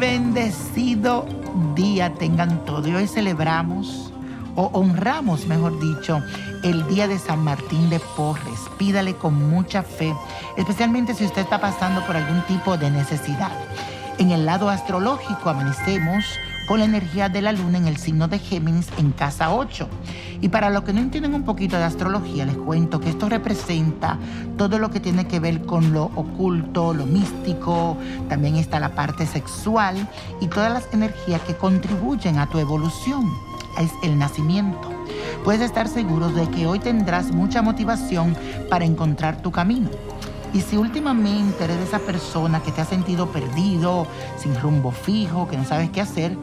bendecido día tengan todos. Hoy celebramos o honramos, mejor dicho, el día de San Martín de Porres. Pídale con mucha fe, especialmente si usted está pasando por algún tipo de necesidad. En el lado astrológico amanecemos con la energía de la luna en el signo de Géminis en casa 8. Y para los que no entienden un poquito de astrología, les cuento que esto representa todo lo que tiene que ver con lo oculto, lo místico, también está la parte sexual y todas las energías que contribuyen a tu evolución. Es el nacimiento. Puedes estar seguros de que hoy tendrás mucha motivación para encontrar tu camino. Y si últimamente eres esa persona que te ha sentido perdido, sin rumbo fijo, que no sabes qué hacer,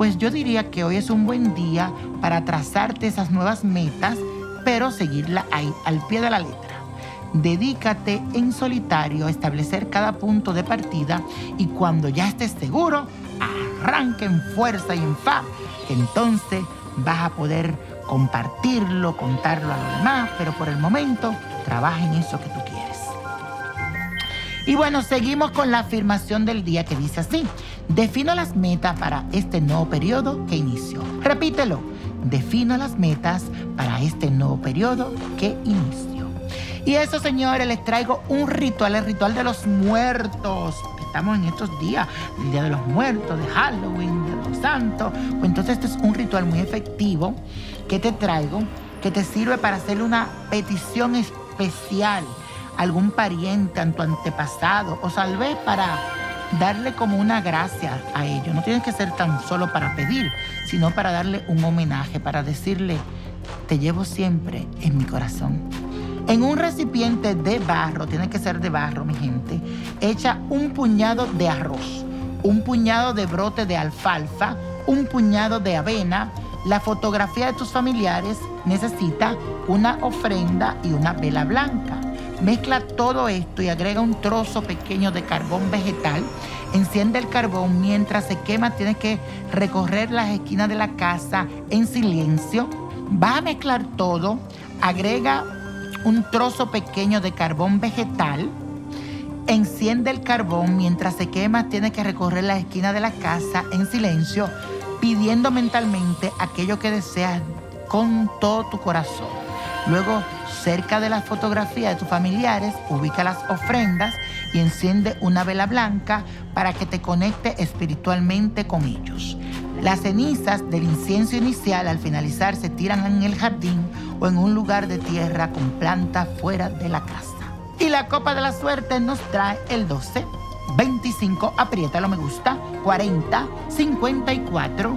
pues yo diría que hoy es un buen día para trazarte esas nuevas metas, pero seguirla ahí, al pie de la letra. Dedícate en solitario a establecer cada punto de partida y cuando ya estés seguro, arranque en fuerza y en fa, entonces vas a poder compartirlo, contarlo a los demás, pero por el momento trabaja en eso que tú quieres. Y bueno, seguimos con la afirmación del día que dice así. Defino las metas para este nuevo periodo que inició. Repítelo. Defino las metas para este nuevo periodo que inició. Y eso, señores, les traigo un ritual, el ritual de los muertos. Estamos en estos días, el Día de los Muertos, de Halloween, de los Santos. Pues entonces, este es un ritual muy efectivo que te traigo, que te sirve para hacerle una petición especial algún pariente, a tu antepasado, o tal vez para darle como una gracia a ellos. No tienes que ser tan solo para pedir, sino para darle un homenaje, para decirle, te llevo siempre en mi corazón. En un recipiente de barro, tiene que ser de barro, mi gente, echa un puñado de arroz, un puñado de brote de alfalfa, un puñado de avena, la fotografía de tus familiares necesita una ofrenda y una vela blanca. Mezcla todo esto y agrega un trozo pequeño de carbón vegetal. Enciende el carbón mientras se quema. Tienes que recorrer las esquinas de la casa en silencio. Va a mezclar todo. Agrega un trozo pequeño de carbón vegetal. Enciende el carbón mientras se quema. Tienes que recorrer las esquinas de la casa en silencio, pidiendo mentalmente aquello que deseas con todo tu corazón. Luego cerca de la fotografía de tus familiares, ubica las ofrendas y enciende una vela blanca para que te conecte espiritualmente con ellos. Las cenizas del incienso inicial al finalizar se tiran en el jardín o en un lugar de tierra con planta fuera de la casa. Y la copa de la suerte nos trae el 12, 25, apriétalo me gusta, 40, 54,